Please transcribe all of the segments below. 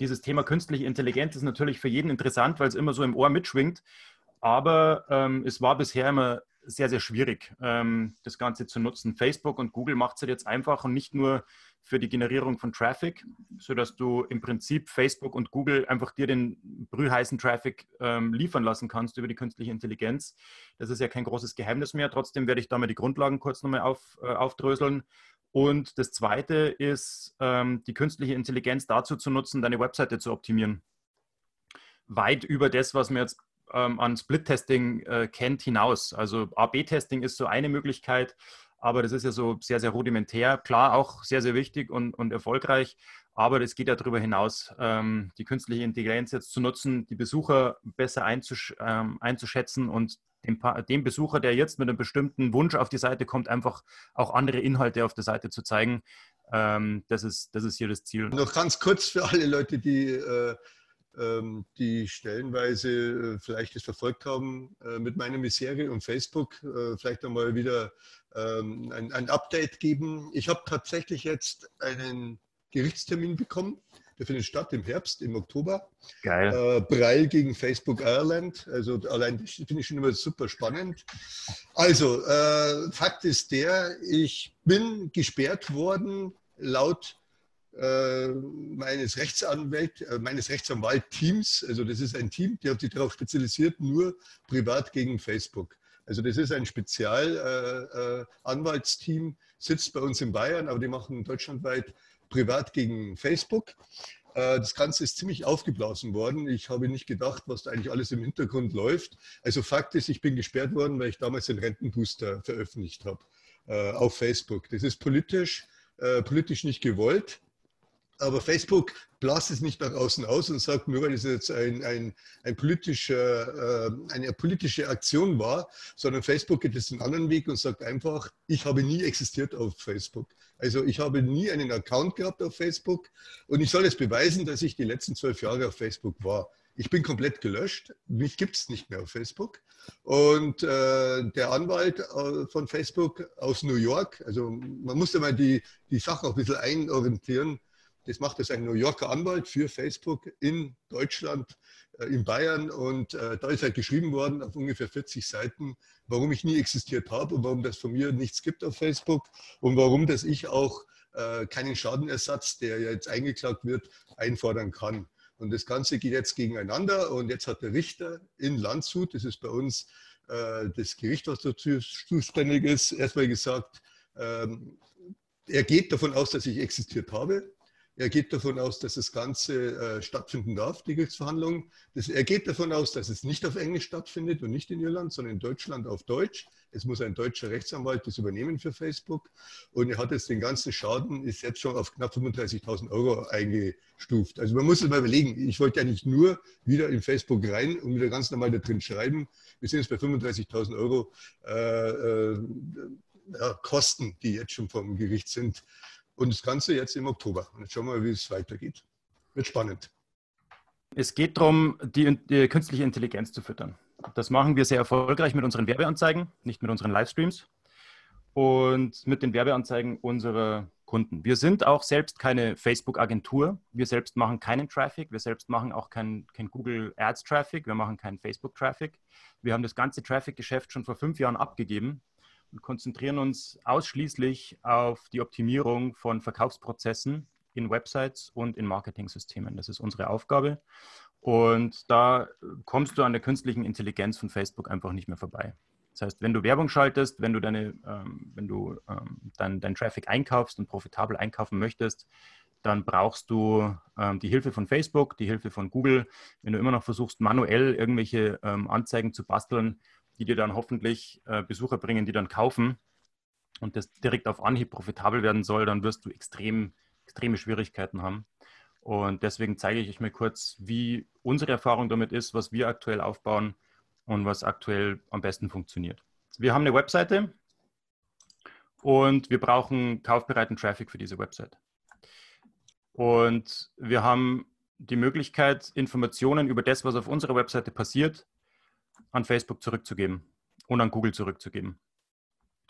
Dieses Thema künstliche Intelligenz ist natürlich für jeden interessant, weil es immer so im Ohr mitschwingt. Aber ähm, es war bisher immer sehr, sehr schwierig, ähm, das Ganze zu nutzen. Facebook und Google macht es jetzt einfach und nicht nur für die Generierung von Traffic, sodass du im Prinzip Facebook und Google einfach dir den brühheißen Traffic ähm, liefern lassen kannst über die künstliche Intelligenz. Das ist ja kein großes Geheimnis mehr. Trotzdem werde ich da mal die Grundlagen kurz nochmal auf, äh, aufdröseln. Und das Zweite ist, ähm, die künstliche Intelligenz dazu zu nutzen, deine Webseite zu optimieren. Weit über das, was wir jetzt ähm, an Split-Testing äh, kennt, hinaus. Also A-B-Testing ist so eine Möglichkeit, aber das ist ja so sehr, sehr rudimentär. Klar, auch sehr, sehr wichtig und, und erfolgreich, aber das geht ja darüber hinaus, ähm, die künstliche Intelligenz jetzt zu nutzen, die Besucher besser einzusch ähm, einzuschätzen und dem, dem, Besucher, der jetzt mit einem bestimmten Wunsch auf die Seite kommt, einfach auch andere Inhalte auf der Seite zu zeigen. Ähm, das, ist, das ist hier das Ziel. Noch ganz kurz für alle Leute, die äh die stellenweise äh, vielleicht das verfolgt haben äh, mit meiner Misere und Facebook, äh, vielleicht einmal wieder ähm, ein, ein Update geben. Ich habe tatsächlich jetzt einen Gerichtstermin bekommen. Der findet statt im Herbst, im Oktober. Geil. Äh, Breil gegen Facebook Ireland. Also allein das finde ich schon immer super spannend. Also, äh, Fakt ist der, ich bin gesperrt worden laut meines Rechtsanwalt, äh, meines Rechtsanwalt-Teams. Also das ist ein Team, der hat sich darauf spezialisiert, nur privat gegen Facebook. Also das ist ein Spezialanwaltsteam, äh, sitzt bei uns in Bayern, aber die machen deutschlandweit privat gegen Facebook. Das Ganze ist ziemlich aufgeblasen worden. Ich habe nicht gedacht, was da eigentlich alles im Hintergrund läuft. Also Fakt ist, ich bin gesperrt worden, weil ich damals den Rentenbooster veröffentlicht habe auf Facebook. Das ist politisch, politisch nicht gewollt. Aber Facebook blast es nicht nach außen aus und sagt, nur weil es jetzt ein, ein, ein politischer, äh, eine politische Aktion war, sondern Facebook geht es einen anderen Weg und sagt einfach, ich habe nie existiert auf Facebook. Also ich habe nie einen Account gehabt auf Facebook und ich soll jetzt beweisen, dass ich die letzten zwölf Jahre auf Facebook war. Ich bin komplett gelöscht, mich gibt es nicht mehr auf Facebook. Und äh, der Anwalt äh, von Facebook aus New York, also man muss ja mal die, die Sache auch ein bisschen einorientieren, das macht jetzt ein New Yorker Anwalt für Facebook in Deutschland, äh, in Bayern. Und äh, da ist halt geschrieben worden auf ungefähr 40 Seiten, warum ich nie existiert habe und warum das von mir nichts gibt auf Facebook und warum das ich auch äh, keinen Schadenersatz, der jetzt eingeklagt wird, einfordern kann. Und das Ganze geht jetzt gegeneinander. Und jetzt hat der Richter in Landshut, das ist bei uns das Gericht, was dazu zuständig ist, erstmal gesagt, ähm, er geht davon aus, dass ich existiert habe. Er geht davon aus, dass das Ganze äh, stattfinden darf, die Gerichtsverhandlung. Das, er geht davon aus, dass es nicht auf Englisch stattfindet und nicht in Irland, sondern in Deutschland auf Deutsch. Es muss ein deutscher Rechtsanwalt das übernehmen für Facebook. Und er hat jetzt den ganzen Schaden, ist jetzt schon auf knapp 35.000 Euro eingestuft. Also man muss es mal überlegen. Ich wollte ja nicht nur wieder in Facebook rein und wieder ganz normal da drin schreiben. Wir sind jetzt bei 35.000 Euro äh, äh, ja, Kosten, die jetzt schon vom Gericht sind. Und das Ganze jetzt im Oktober. Und jetzt schauen wir mal, wie es weitergeht. Wird spannend. Es geht darum, die, die, künstliche Intelligenz zu füttern. Das machen wir sehr erfolgreich mit unseren Werbeanzeigen, nicht mit unseren Livestreams und mit den Werbeanzeigen unserer Kunden. Wir sind auch selbst keine Facebook-Agentur. Wir selbst machen keinen Traffic. Wir selbst machen auch keinen kein Google Ads Traffic. Wir machen keinen Facebook Traffic. Wir haben das ganze Traffic-Geschäft schon vor fünf Jahren abgegeben und konzentrieren uns ausschließlich auf die Optimierung von Verkaufsprozessen in Websites und in Marketing-Systemen. Das ist unsere Aufgabe. Und da kommst du an der künstlichen Intelligenz von Facebook einfach nicht mehr vorbei. Das heißt, wenn du Werbung schaltest, wenn du deine, ähm, wenn du ähm, dein, dein Traffic einkaufst und profitabel einkaufen möchtest, dann brauchst du ähm, die Hilfe von Facebook, die Hilfe von Google. Wenn du immer noch versuchst, manuell irgendwelche ähm, Anzeigen zu basteln, die dir dann hoffentlich äh, Besucher bringen, die dann kaufen und das direkt auf Anhieb profitabel werden soll, dann wirst du extrem, extreme Schwierigkeiten haben. Und deswegen zeige ich euch mal kurz, wie unsere Erfahrung damit ist, was wir aktuell aufbauen und was aktuell am besten funktioniert. Wir haben eine Webseite und wir brauchen kaufbereiten Traffic für diese Website. Und wir haben die Möglichkeit, Informationen über das, was auf unserer Webseite passiert, an Facebook zurückzugeben und an Google zurückzugeben.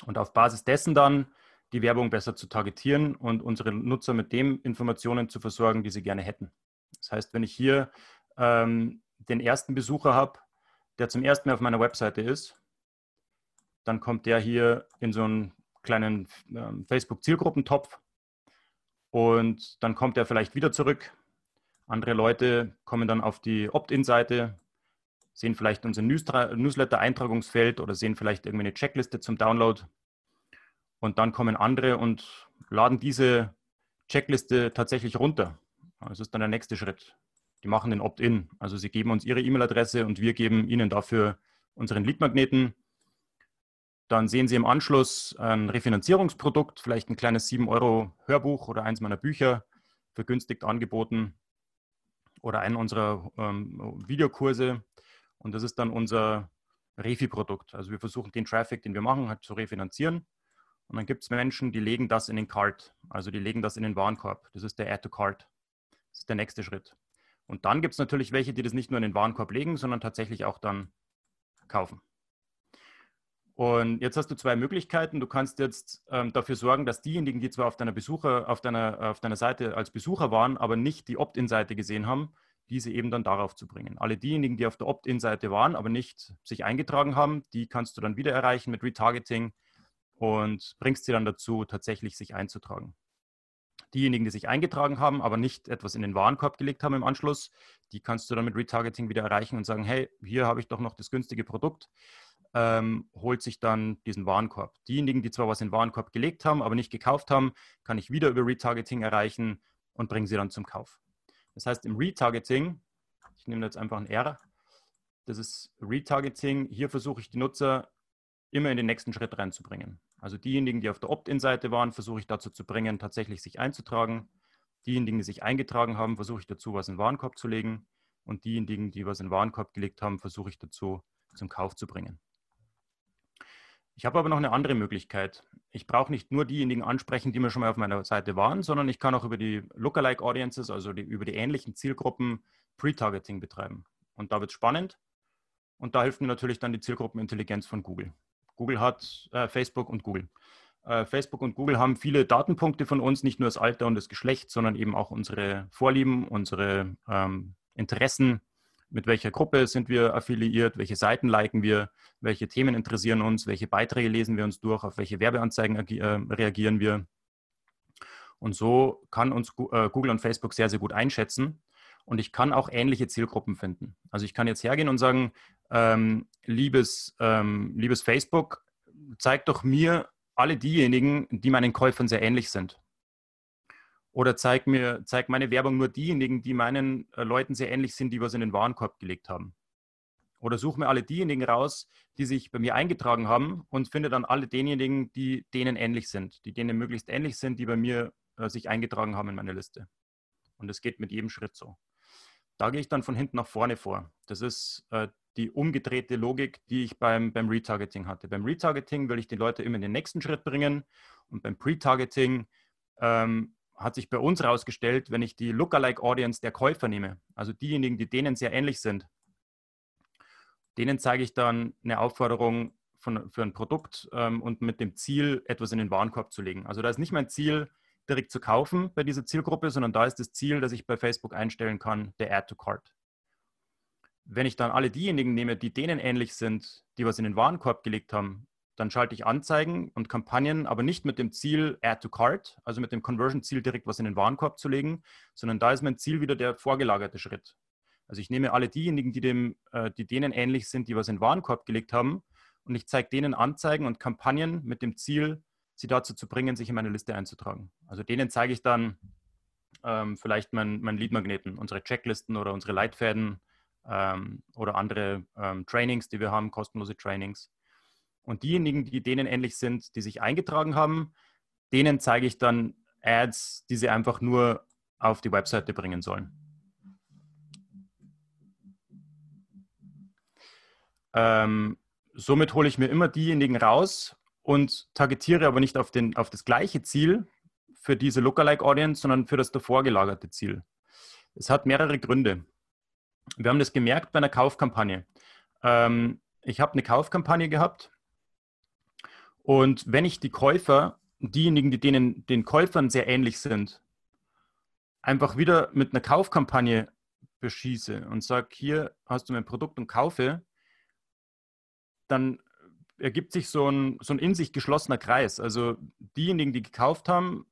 Und auf Basis dessen dann die Werbung besser zu targetieren und unsere Nutzer mit den Informationen zu versorgen, die sie gerne hätten. Das heißt, wenn ich hier ähm, den ersten Besucher habe, der zum ersten Mal auf meiner Webseite ist, dann kommt der hier in so einen kleinen ähm, Facebook-Zielgruppentopf und dann kommt er vielleicht wieder zurück. Andere Leute kommen dann auf die Opt-in-Seite, sehen vielleicht unser Newsletter-Eintragungsfeld oder sehen vielleicht irgendwie eine Checkliste zum Download und dann kommen andere und laden diese Checkliste tatsächlich runter. Das ist dann der nächste Schritt. Die machen den Opt-in. Also sie geben uns ihre E-Mail-Adresse und wir geben ihnen dafür unseren Lead-Magneten. Dann sehen Sie im Anschluss ein Refinanzierungsprodukt, vielleicht ein kleines 7 Euro Hörbuch oder eins meiner Bücher vergünstigt angeboten oder einen unserer ähm, Videokurse. Und das ist dann unser Refi-Produkt. Also wir versuchen den Traffic, den wir machen, halt zu refinanzieren. Und dann gibt es Menschen, die legen das in den Cart, also die legen das in den Warenkorb. Das ist der Add to Cart. Das ist der nächste Schritt. Und dann gibt es natürlich welche, die das nicht nur in den Warenkorb legen, sondern tatsächlich auch dann kaufen. Und jetzt hast du zwei Möglichkeiten. Du kannst jetzt ähm, dafür sorgen, dass diejenigen, die zwar auf deiner Besucher, auf deiner, auf deiner Seite als Besucher waren, aber nicht die Opt-in-Seite gesehen haben, diese eben dann darauf zu bringen. Alle diejenigen, die auf der Opt-in-Seite waren, aber nicht sich eingetragen haben, die kannst du dann wieder erreichen mit Retargeting und bringst sie dann dazu, tatsächlich sich einzutragen. Diejenigen, die sich eingetragen haben, aber nicht etwas in den Warenkorb gelegt haben im Anschluss, die kannst du dann mit Retargeting wieder erreichen und sagen, hey, hier habe ich doch noch das günstige Produkt, ähm, holt sich dann diesen Warenkorb. Diejenigen, die zwar was in den Warenkorb gelegt haben, aber nicht gekauft haben, kann ich wieder über Retargeting erreichen und bringe sie dann zum Kauf. Das heißt, im Retargeting, ich nehme jetzt einfach ein R, das ist Retargeting, hier versuche ich die Nutzer immer in den nächsten Schritt reinzubringen. Also diejenigen, die auf der Opt-in-Seite waren, versuche ich dazu zu bringen, tatsächlich sich einzutragen. Diejenigen, die sich eingetragen haben, versuche ich dazu, was in den Warenkorb zu legen. Und diejenigen, die was in den Warenkorb gelegt haben, versuche ich dazu, zum Kauf zu bringen. Ich habe aber noch eine andere Möglichkeit. Ich brauche nicht nur diejenigen ansprechen, die mir schon mal auf meiner Seite waren, sondern ich kann auch über die Lookalike Audiences, also die, über die ähnlichen Zielgruppen, Pre-Targeting betreiben. Und da wird es spannend. Und da hilft mir natürlich dann die Zielgruppenintelligenz von Google. Google hat äh, Facebook und Google. Äh, Facebook und Google haben viele Datenpunkte von uns, nicht nur das Alter und das Geschlecht, sondern eben auch unsere Vorlieben, unsere ähm, Interessen, mit welcher Gruppe sind wir affiliiert, welche Seiten liken wir, welche Themen interessieren uns, welche Beiträge lesen wir uns durch, auf welche Werbeanzeigen äh, reagieren wir. Und so kann uns äh, Google und Facebook sehr, sehr gut einschätzen. Und ich kann auch ähnliche Zielgruppen finden. Also ich kann jetzt hergehen und sagen, ähm, liebes, ähm, liebes Facebook, zeig doch mir alle diejenigen, die meinen Käufern sehr ähnlich sind. Oder zeig mir, zeig meine Werbung nur diejenigen, die meinen äh, Leuten sehr ähnlich sind, die was in den Warenkorb gelegt haben. Oder such mir alle diejenigen raus, die sich bei mir eingetragen haben und finde dann alle denjenigen, die denen ähnlich sind, die denen möglichst ähnlich sind, die bei mir äh, sich eingetragen haben in meine Liste. Und das geht mit jedem Schritt so. Da gehe ich dann von hinten nach vorne vor. Das ist äh, die umgedrehte Logik, die ich beim, beim Retargeting hatte. Beim Retargeting will ich die Leute immer in den nächsten Schritt bringen und beim Pre-Targeting ähm, hat sich bei uns herausgestellt, wenn ich die Lookalike Audience der Käufer nehme, also diejenigen, die denen sehr ähnlich sind, denen zeige ich dann eine Aufforderung von, für ein Produkt ähm, und mit dem Ziel, etwas in den Warenkorb zu legen. Also da ist nicht mein Ziel, direkt zu kaufen bei dieser Zielgruppe, sondern da ist das Ziel, dass ich bei Facebook einstellen kann, der Add to Cart. Wenn ich dann alle diejenigen nehme, die denen ähnlich sind, die was in den Warenkorb gelegt haben, dann schalte ich Anzeigen und Kampagnen, aber nicht mit dem Ziel Add to Cart, also mit dem Conversion-Ziel direkt was in den Warenkorb zu legen, sondern da ist mein Ziel wieder der vorgelagerte Schritt. Also ich nehme alle diejenigen, die, dem, äh, die denen ähnlich sind, die was in den Warenkorb gelegt haben und ich zeige denen Anzeigen und Kampagnen mit dem Ziel, sie dazu zu bringen, sich in meine Liste einzutragen. Also denen zeige ich dann ähm, vielleicht meinen mein Lead-Magneten, unsere Checklisten oder unsere Leitfäden ähm, oder andere ähm, Trainings, die wir haben, kostenlose Trainings. Und diejenigen, die denen ähnlich sind, die sich eingetragen haben, denen zeige ich dann Ads, die sie einfach nur auf die Webseite bringen sollen. Ähm, somit hole ich mir immer diejenigen raus und targetiere aber nicht auf, den, auf das gleiche Ziel für diese Lookalike Audience, sondern für das davor gelagerte Ziel. Es hat mehrere Gründe. Wir haben das gemerkt bei einer Kaufkampagne. Ähm, ich habe eine Kaufkampagne gehabt und wenn ich die Käufer, diejenigen, die denen den Käufern sehr ähnlich sind, einfach wieder mit einer Kaufkampagne beschieße und sage, hier hast du mein Produkt und kaufe, dann ergibt sich so ein, so ein in sich geschlossener Kreis. Also diejenigen, die gekauft haben,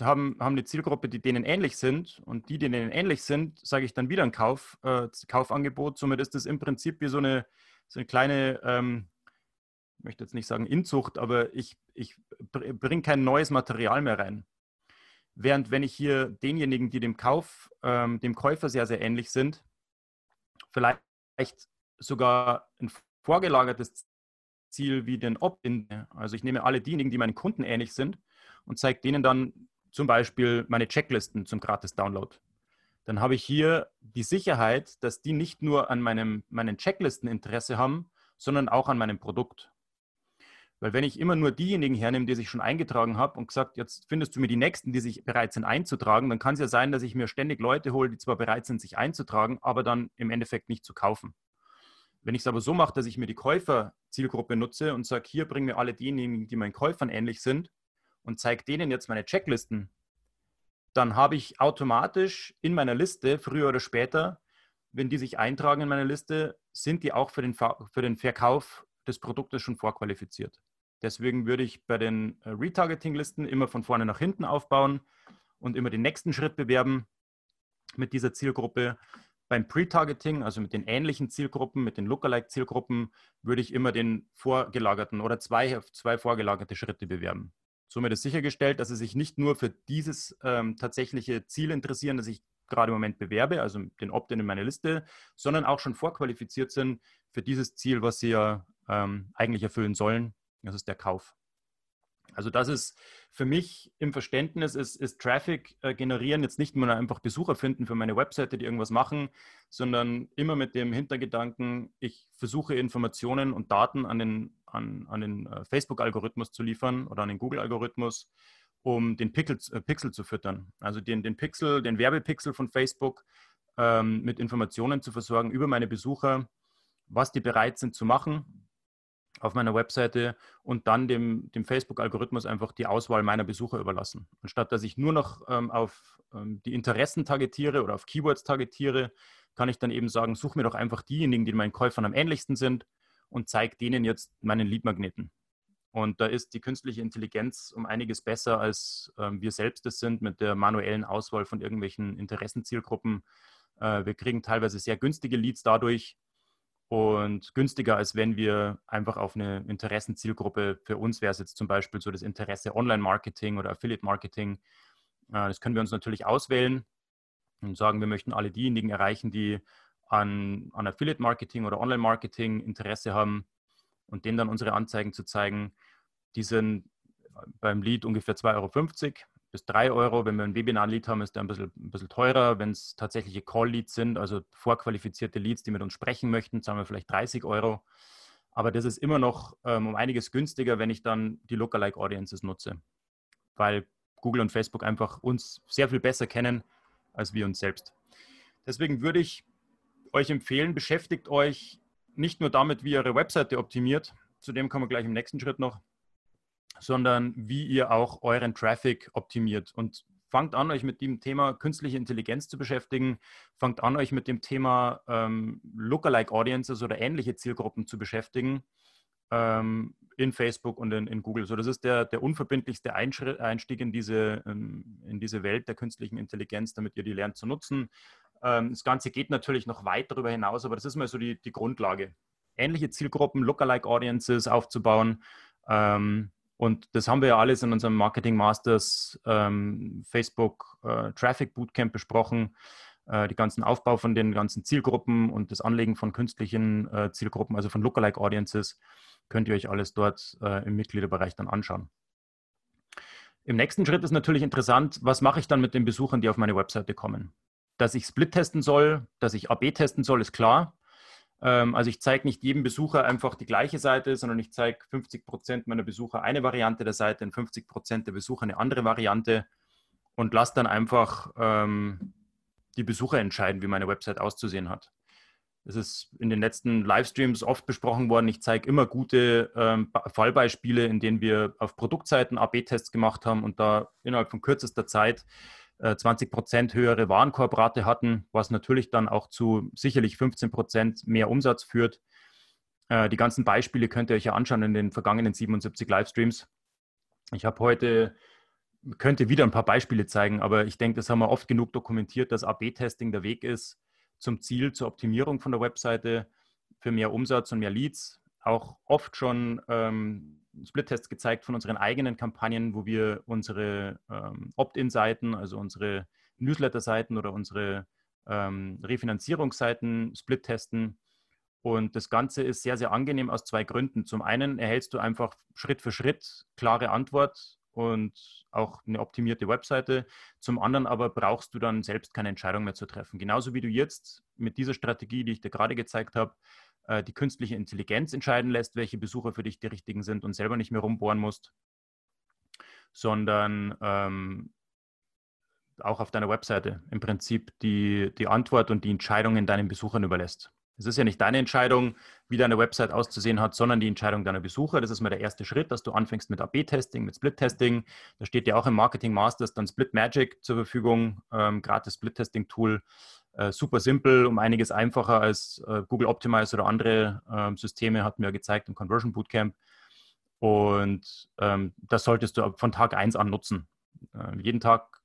haben, haben eine Zielgruppe, die denen ähnlich sind und die, die denen ähnlich sind, sage ich dann wieder ein Kauf, äh, Kaufangebot. Somit ist das im Prinzip wie so eine, so eine kleine, ähm, möchte jetzt nicht sagen Inzucht, aber ich, ich bringe kein neues Material mehr rein. Während wenn ich hier denjenigen, die dem Kauf, ähm, dem Käufer sehr, sehr ähnlich sind, vielleicht sogar ein vorgelagertes Ziel wie den Opt-in. Also ich nehme alle diejenigen, die meinen Kunden ähnlich sind und zeige denen dann zum Beispiel meine Checklisten zum Gratis-Download. Dann habe ich hier die Sicherheit, dass die nicht nur an meinem, meinen Checklisten Interesse haben, sondern auch an meinem Produkt. Weil wenn ich immer nur diejenigen hernehme, die sich schon eingetragen haben und gesagt, jetzt findest du mir die Nächsten, die sich bereit sind einzutragen, dann kann es ja sein, dass ich mir ständig Leute hole, die zwar bereit sind, sich einzutragen, aber dann im Endeffekt nicht zu kaufen. Wenn ich es aber so mache, dass ich mir die Käufer-Zielgruppe nutze und sage, hier bringen mir alle diejenigen, die meinen Käufern ähnlich sind und zeige denen jetzt meine Checklisten, dann habe ich automatisch in meiner Liste, früher oder später, wenn die sich eintragen in meine Liste, sind die auch für den, für den Verkauf des Produktes schon vorqualifiziert. Deswegen würde ich bei den äh, Retargeting-Listen immer von vorne nach hinten aufbauen und immer den nächsten Schritt bewerben mit dieser Zielgruppe, beim Pre-Targeting, also mit den ähnlichen Zielgruppen, mit den Lookalike-Zielgruppen, würde ich immer den vorgelagerten oder zwei, zwei vorgelagerte Schritte bewerben. Somit ist sichergestellt, dass sie sich nicht nur für dieses ähm, tatsächliche Ziel interessieren, das ich gerade im Moment bewerbe, also den Opt-in in meine Liste, sondern auch schon vorqualifiziert sind für dieses Ziel, was sie ja ähm, eigentlich erfüllen sollen. Das ist der Kauf. Also das ist für mich im Verständnis, ist, ist Traffic äh, generieren jetzt nicht nur einfach Besucher finden für meine Webseite, die irgendwas machen, sondern immer mit dem Hintergedanken, ich versuche Informationen und Daten an den, an, an den äh, Facebook-Algorithmus zu liefern oder an den Google-Algorithmus, um den Pixel, äh, Pixel zu füttern. Also den, den Pixel, den Werbepixel von Facebook ähm, mit Informationen zu versorgen über meine Besucher, was die bereit sind zu machen auf meiner Webseite und dann dem, dem Facebook-Algorithmus einfach die Auswahl meiner Besucher überlassen. Anstatt dass ich nur noch ähm, auf ähm, die Interessen targetiere oder auf Keywords targetiere, kann ich dann eben sagen, such mir doch einfach diejenigen, die meinen Käufern am ähnlichsten sind und zeige denen jetzt meinen Leadmagneten. Und da ist die künstliche Intelligenz um einiges besser, als ähm, wir selbst es sind mit der manuellen Auswahl von irgendwelchen Interessenzielgruppen. Äh, wir kriegen teilweise sehr günstige Leads dadurch, und günstiger, als wenn wir einfach auf eine Interessenzielgruppe, für uns wäre es jetzt zum Beispiel so das Interesse Online-Marketing oder Affiliate-Marketing. Äh, das können wir uns natürlich auswählen und sagen, wir möchten alle diejenigen erreichen, die an, an Affiliate-Marketing oder Online-Marketing Interesse haben und denen dann unsere Anzeigen zu zeigen. Die sind beim Lead ungefähr 2,50 Euro bis 3 Euro. Wenn wir ein Webinar-Lead haben, ist der ein bisschen, ein bisschen teurer. Wenn es tatsächliche Call-Leads sind, also vorqualifizierte Leads, die mit uns sprechen möchten, zahlen wir vielleicht 30 Euro. Aber das ist immer noch ähm, um einiges günstiger, wenn ich dann die Lookalike Audiences nutze, weil Google und Facebook einfach uns sehr viel besser kennen als wir uns selbst. Deswegen würde ich euch empfehlen, beschäftigt euch nicht nur damit, wie ihr eure Webseite optimiert, zu dem kommen wir gleich im nächsten Schritt noch, sondern wie ihr auch euren Traffic optimiert. Und fangt an, euch mit dem Thema künstliche Intelligenz zu beschäftigen. Fangt an, euch mit dem Thema ähm, Lookalike Audiences oder ähnliche Zielgruppen zu beschäftigen ähm, in Facebook und in, in, Google. So, das ist der, der unverbindlichste Einstieg in diese, ähm, in diese Welt der künstlichen Intelligenz, damit ihr die lernt zu nutzen. Ähm, das Ganze geht natürlich noch weit darüber hinaus, aber das ist mal so die, die Grundlage. Ähnliche Zielgruppen, Lookalike Audiences aufzubauen. Ähm, und das haben wir ja alles in unserem Marketing Masters ähm, Facebook äh, Traffic Bootcamp besprochen. äh, die ganzen Aufbau von den ganzen Zielgruppen und das Anlegen von künstlichen äh, Zielgruppen, also von Lookalike Audiences, könnt ihr euch alles dort äh, im Mitgliederbereich dann anschauen. Im nächsten Schritt ist natürlich interessant, was mache ich dann mit den Besuchern, die auf meine Webseite kommen? Dass ich Split testen soll, dass ich AB testen soll, ist klar. Ähm, also ich zeige nicht jedem Besucher einfach die gleiche Seite, sondern ich zeige 50 Prozent meiner Besucher eine Variante der Seite und 50 Prozent der Besucher eine andere Variante und lasse dann einfach ähm, die Besucher entscheiden, wie meine Website auszusehen hat. Es ist in den letzten Livestreams oft besprochen worden. Ich zeige immer gute ähm, Fallbeispiele, in denen wir auf Produktseiten AB-Tests gemacht haben und da innerhalb von kürzester Zeit äh, 20 Prozent höhere Warenkorbrate hatten, was natürlich dann auch zu sicherlich 15 Prozent mehr Umsatz führt. Äh, die ganzen Beispiele könnt ihr euch ja anschauen in den vergangenen 77 Livestreams. Ich habe heute könnte wieder ein paar Beispiele zeigen, aber ich denke, das haben wir oft genug dokumentiert, dass AB-Testing der Weg ist zum Ziel, zur Optimierung von der Webseite für mehr Umsatz und mehr Leads. Auch oft schon ähm, Split-Tests gezeigt von unseren eigenen Kampagnen, wo wir unsere ähm, Opt-in-Seiten, also unsere Newsletter-Seiten oder unsere ähm, Refinanzierungsseiten split-testen. Und das Ganze ist sehr, sehr angenehm aus zwei Gründen. Zum einen erhältst du einfach Schritt für Schritt klare Antwort und auch eine optimierte Webseite. Zum anderen aber brauchst du dann selbst keine Entscheidung mehr zu treffen. Genauso wie du jetzt mit dieser Strategie, die ich dir gerade gezeigt habe, äh, die künstliche Intelligenz entscheiden lässt, welche Besucher für dich die richtigen sind und selber nicht mehr rumbohren musst, sondern ähm, auch auf deiner Webseite im Prinzip die, die Antwort und die Entscheidungen deinen Besuchern überlässt. Es ist ja nicht deine Entscheidung, wie deine Website auszusehen hat, sondern die Entscheidung deiner Besucher. Das ist mal der erste Schritt, dass du anfängst mit AB-Testing, mit Split-Testing. Da steht ja auch im Marketing Masters dann Split Magic zur Verfügung, ähm, gratis Split-Testing-Tool. Äh, super simpel, um einiges einfacher als äh, Google Optimize oder andere äh, Systeme, wir ja gezeigt im Conversion Bootcamp. Und ähm, das solltest du von Tag 1 an nutzen. Ähm, jeden Tag, ähm,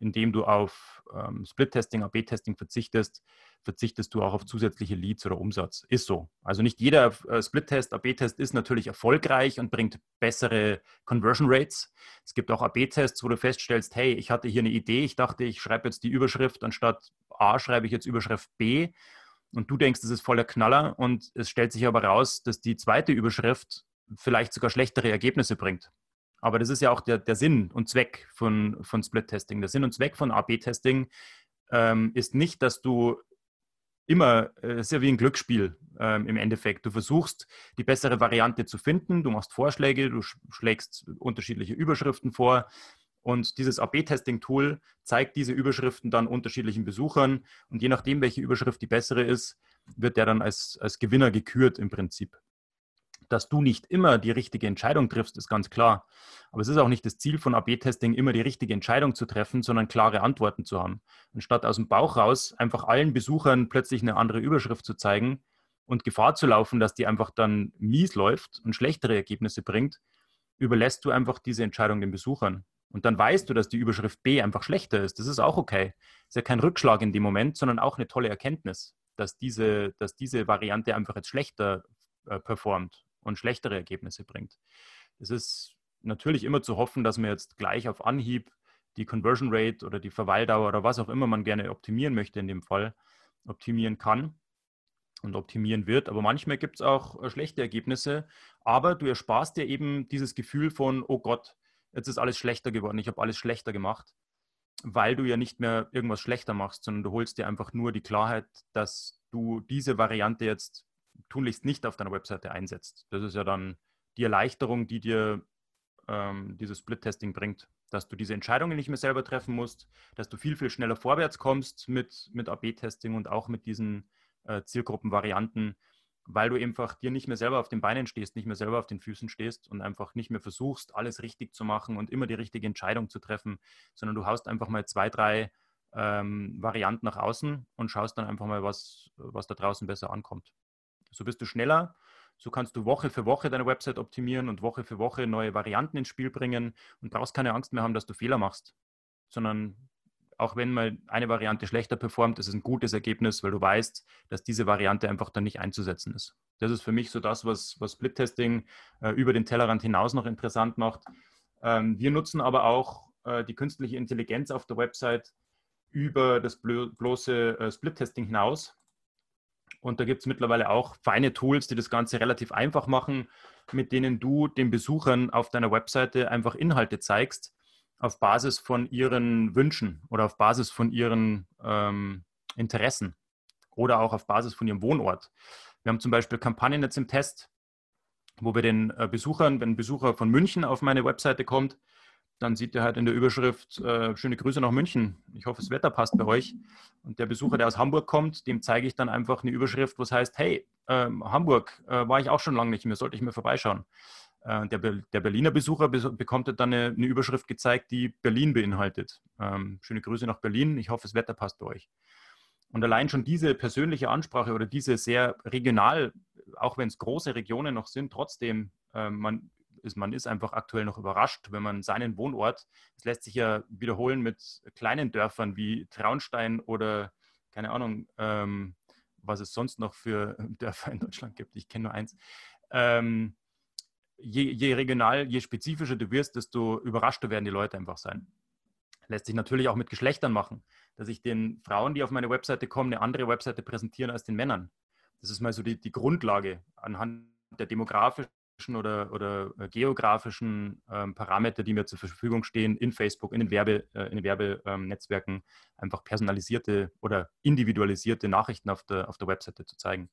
indem du auf ähm, Split-Testing, AB-Testing verzichtest, verzichtest du auch auf zusätzliche Leads oder Umsatz. Ist so. Also nicht jeder äh, Split-Test, AB-Test ist natürlich erfolgreich und bringt bessere Conversion Rates. Es gibt auch AB-Tests, wo du feststellst, hey, ich hatte hier eine Idee, ich dachte, ich schreibe jetzt die Überschrift, anstatt A schreibe ich jetzt Überschrift B. Und du denkst, das ist voller Knaller und es stellt sich aber raus, dass die zweite Überschrift vielleicht sogar schlechtere Ergebnisse bringt. Aber das ist ja auch der, der Sinn und Zweck von, von Split-Testing. Der Sinn und Zweck von AB-Testing ähm, ist nicht, dass du immer, es äh, ist ja wie ein Glücksspiel ähm, im Endeffekt. Du versuchst, die bessere Variante zu finden, du machst Vorschläge, du schlägst unterschiedliche Überschriften vor und dieses AB-Testing-Tool zeigt diese Überschriften dann unterschiedlichen Besuchern und je nachdem, welche Überschrift die bessere ist, wird der dann als, als Gewinner gekürt im Prinzip dass du nicht immer die richtige Entscheidung triffst, ist ganz klar. Aber es ist auch nicht das Ziel von AB-Testing, immer die richtige Entscheidung zu treffen, sondern klare Antworten zu haben. Anstatt aus dem Bauch raus einfach allen Besuchern plötzlich eine andere Überschrift zu zeigen und Gefahr zu laufen, dass die einfach dann mies läuft und schlechtere Ergebnisse bringt, überlässt du einfach diese Entscheidung den Besuchern. Und dann weißt du, dass die Überschrift B einfach schlechter ist. Das ist auch okay. Das ist ja kein Rückschlag in dem Moment, sondern auch eine tolle Erkenntnis, dass diese, dass diese Variante einfach jetzt schlechter äh, performt und schlechtere Ergebnisse bringt. Es ist natürlich immer zu hoffen, dass man jetzt gleich auf Anhieb die Conversion Rate oder die Verweildauer oder was auch immer man gerne optimieren möchte in dem Fall, optimieren kann und optimieren wird. Aber manchmal gibt es auch äh, schlechte Ergebnisse. Aber du ersparst dir eben dieses Gefühl von, oh Gott, jetzt ist alles schlechter geworden, ich habe alles schlechter gemacht, weil du ja nicht mehr irgendwas schlechter machst, sondern du holst dir einfach nur die Klarheit, dass du diese Variante jetzt tunlichst nicht auf deiner Webseite einsetzt. Das ist ja dann die Erleichterung, die dir ähm, dieses Split-Testing bringt, dass du diese Entscheidungen nicht mehr selber treffen musst, dass du viel, viel schneller vorwärts kommst mit, mit AB-Testing und auch mit diesen äh, Zielgruppenvarianten, weil du einfach dir nicht mehr selber auf den Beinen stehst, nicht mehr selber auf den Füßen stehst und einfach nicht mehr versuchst, alles richtig zu machen und immer die richtige Entscheidung zu treffen, sondern du haust einfach mal zwei, drei ähm, Varianten nach außen und schaust dann einfach mal, was, was da draußen besser ankommt. So bist du schneller, so kannst du Woche für Woche deine Website optimieren und Woche für Woche neue Varianten ins Spiel bringen und brauchst keine Angst mehr haben, dass du Fehler machst, sondern auch wenn mal eine Variante schlechter performt, ist es ein gutes Ergebnis, weil du weißt, dass diese Variante einfach dann nicht einzusetzen ist. Das ist für mich so das, was, was Split-Testing äh, über den Tellerrand hinaus noch interessant macht. Ähm, wir nutzen aber auch äh, die künstliche Intelligenz auf der Website über das bloße äh, Split-Testing hinaus. Und da gibt es mittlerweile auch feine Tools, die das Ganze relativ einfach machen, mit denen du den Besuchern auf deiner Webseite einfach Inhalte zeigst, auf Basis von ihren Wünschen oder auf Basis von ihren ähm, Interessen oder auch auf Basis von ihrem Wohnort. Wir haben zum Beispiel Kampagnen jetzt im Test, wo wir den äh, Besuchern, wenn ein Besucher von München auf meine Webseite kommt, dann sieht er halt in der Überschrift äh, schöne Grüße nach München. Ich hoffe, das Wetter passt bei euch. Und der Besucher, der aus Hamburg kommt, dem zeige ich dann einfach eine Überschrift, wo es heißt, hey, äh, Hamburg äh, war ich auch schon lange nicht mehr, sollte ich mir vorbeischauen. Äh, der, Be der, Berliner Besucher be bekommt dann eine, eine, Überschrift gezeigt, die Berlin beinhaltet. Ähm, schöne Grüße nach Berlin. Ich hoffe, das Wetter passt bei euch. Und allein schon diese persönliche Ansprache oder diese sehr regional, auch wenn es große Regionen noch sind, trotzdem, äh, man ist, man ist einfach aktuell noch überrascht, wenn man seinen Wohnort, das lässt sich ja wiederholen mit kleinen Dörfern wie Traunstein oder keine Ahnung, ähm, was es sonst noch für Dörfer in Deutschland gibt. Ich kenne nur eins. Ähm, je, je regional, je spezifischer du wirst, desto überraschter werden die Leute einfach sein. Lässt sich natürlich auch mit Geschlechtern machen, dass ich den Frauen, die auf meine Webseite kommen, eine andere Webseite präsentieren als den Männern. Das ist mal so die, die Grundlage anhand der demografischen oder, oder äh, geografischen ähm, Parameter, die mir zur Verfügung stehen, in Facebook, in den, Werbe, äh, in den Werbenetzwerken, ähm, einfach personalisierte oder individualisierte Nachrichten auf der, auf der Webseite zu zeigen.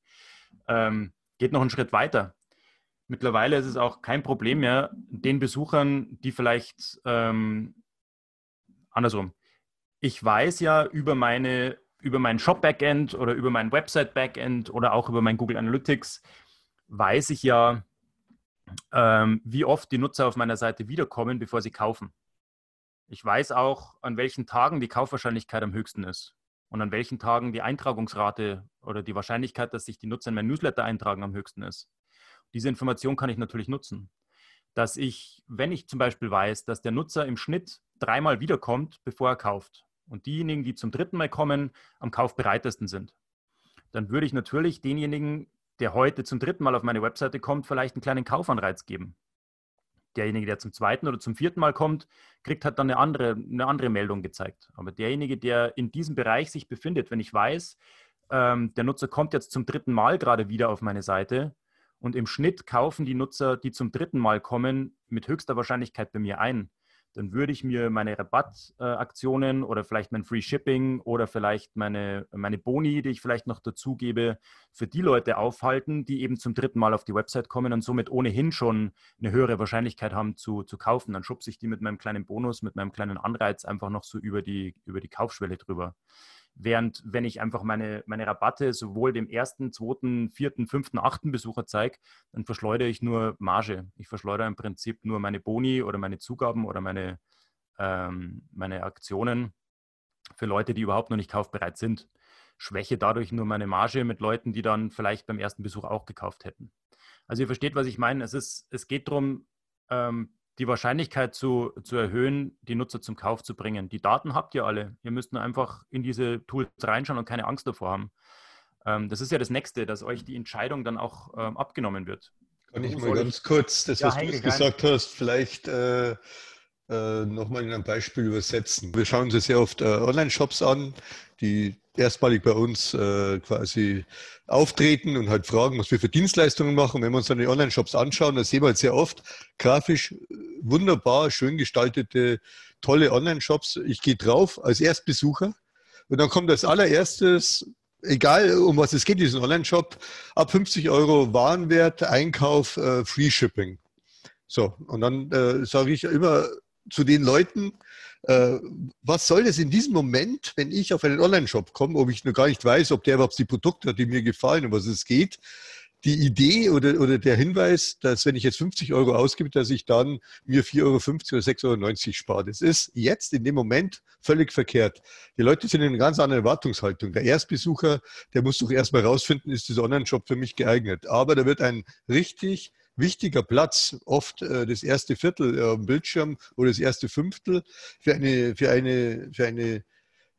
Ähm, geht noch einen Schritt weiter. Mittlerweile ist es auch kein Problem mehr, den Besuchern, die vielleicht ähm, andersrum. Ich weiß ja über meine über mein Shop-Backend oder über mein Website-Backend oder auch über mein Google Analytics weiß ich ja, ähm, wie oft die Nutzer auf meiner Seite wiederkommen, bevor sie kaufen. Ich weiß auch, an welchen Tagen die Kaufwahrscheinlichkeit am höchsten ist und an welchen Tagen die Eintragungsrate oder die Wahrscheinlichkeit, dass sich die Nutzer in mein Newsletter eintragen, am höchsten ist. Diese Information kann ich natürlich nutzen. Dass ich, wenn ich zum Beispiel weiß, dass der Nutzer im Schnitt dreimal wiederkommt, bevor er kauft und diejenigen, die zum dritten Mal kommen, am kaufbereitesten sind, dann würde ich natürlich denjenigen der heute zum dritten Mal auf meine Webseite kommt, vielleicht einen kleinen Kaufanreiz geben. Derjenige, der zum zweiten oder zum vierten Mal kommt, kriegt halt dann eine andere, eine andere Meldung gezeigt. Aber derjenige, der in diesem Bereich sich befindet, wenn ich weiß, ähm, der Nutzer kommt jetzt zum dritten Mal gerade wieder auf meine Seite und im Schnitt kaufen die Nutzer, die zum dritten Mal kommen, mit höchster Wahrscheinlichkeit bei mir ein dann würde ich mir meine Rabattaktionen oder vielleicht mein Free Shipping oder vielleicht meine, meine Boni, die ich vielleicht noch dazugebe, für die Leute aufhalten, die eben zum dritten Mal auf die Website kommen und somit ohnehin schon eine höhere Wahrscheinlichkeit haben zu, zu kaufen. Dann schubse ich die mit meinem kleinen Bonus, mit meinem kleinen Anreiz einfach noch so über die, über die Kaufschwelle drüber. Während wenn ich einfach meine, meine Rabatte sowohl dem ersten, zweiten, vierten, fünften, achten Besucher zeige, dann verschleudere ich nur Marge. Ich verschleudere im Prinzip nur meine Boni oder meine Zugaben oder meine, ähm, meine Aktionen für Leute, die überhaupt noch nicht kaufbereit sind. Schwäche dadurch nur meine Marge mit Leuten, die dann vielleicht beim ersten Besuch auch gekauft hätten. Also ihr versteht, was ich meine. Es, ist, es geht darum, ähm, die Wahrscheinlichkeit zu, zu erhöhen, die Nutzer zum Kauf zu bringen. Die Daten habt ihr alle. Ihr müsst nur einfach in diese Tools reinschauen und keine Angst davor haben. Ähm, das ist ja das Nächste, dass euch die Entscheidung dann auch ähm, abgenommen wird. Kann ich mal ganz kurz das, was ja, du gesagt hast, vielleicht äh, äh, nochmal in einem Beispiel übersetzen. Wir schauen uns ja sehr oft äh, Online-Shops an, die erstmalig bei uns äh, quasi auftreten und halt fragen, was wir für Dienstleistungen machen. Wenn wir uns dann die Online-Shops anschauen, dann sehen wir halt sehr oft grafisch wunderbar, schön gestaltete, tolle Online-Shops. Ich gehe drauf als Erstbesucher und dann kommt als allererstes, egal um was es geht, diesen Online-Shop, ab 50 Euro Warenwert, Einkauf, äh, Free Shipping. So, und dann äh, sage ich immer zu den Leuten, äh, was soll das in diesem Moment, wenn ich auf einen Online-Shop komme, ob ich noch gar nicht weiß, ob der überhaupt die Produkte hat, die mir gefallen, um was es geht, die Idee oder, oder der Hinweis, dass wenn ich jetzt 50 Euro ausgebe, dass ich dann mir 4,50 Euro oder 6,90 Euro spare. Das ist jetzt in dem Moment völlig verkehrt. Die Leute sind in einer ganz anderen Erwartungshaltung. Der Erstbesucher, der muss doch erstmal rausfinden, ist dieser Online-Shop für mich geeignet. Aber da wird ein richtig wichtiger Platz, oft äh, das erste Viertel äh, am Bildschirm oder das erste Fünftel für eine, für eine, für eine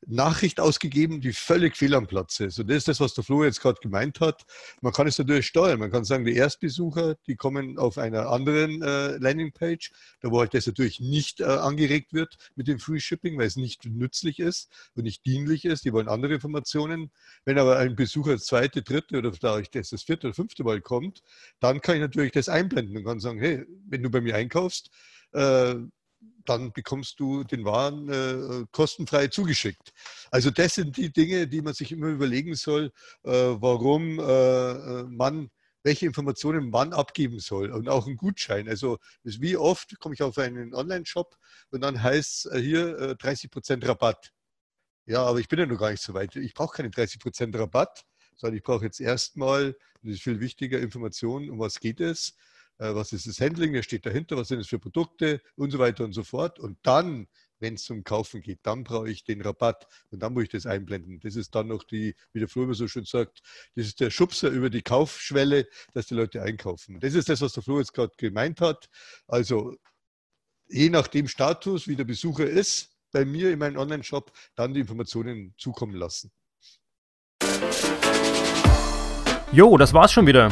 Nachricht ausgegeben, die völlig fehl am Platz ist. Und das ist das, was der Flo jetzt gerade gemeint hat. Man kann es natürlich steuern. Man kann sagen, die Erstbesucher, die kommen auf einer anderen äh, Landingpage, da wo halt das natürlich nicht äh, angeregt wird mit dem Free Shipping, weil es nicht nützlich ist und nicht dienlich ist. Die wollen andere Informationen. Wenn aber ein Besucher das zweite, dritte oder vielleicht das, das vierte oder fünfte Mal kommt, dann kann ich natürlich das einblenden und kann sagen, hey, wenn du bei mir einkaufst, äh, dann bekommst du den Waren äh, kostenfrei zugeschickt. Also das sind die Dinge, die man sich immer überlegen soll, äh, warum äh, äh man welche Informationen man abgeben soll und auch ein Gutschein. Also wie oft komme ich auf einen Online-Shop und dann heißt äh, hier 30% äh, Rabatt. Ja, aber ich bin ja noch gar nicht so weit. Ich brauche keine 30% Rabatt, sondern ich brauche jetzt erstmal, das ist viel wichtiger, Informationen, um was geht es was ist das Handling, wer steht dahinter, was sind es für Produkte und so weiter und so fort. Und dann, wenn es zum Kaufen geht, dann brauche ich den Rabatt und dann muss ich das einblenden. Das ist dann noch die, wie der Flo so schön sagt, das ist der Schubser über die Kaufschwelle, dass die Leute einkaufen. Das ist das, was der Flo jetzt gerade gemeint hat. Also je nach dem Status, wie der Besucher ist, bei mir in meinem Online-Shop, dann die Informationen zukommen lassen. Jo, das war's schon wieder.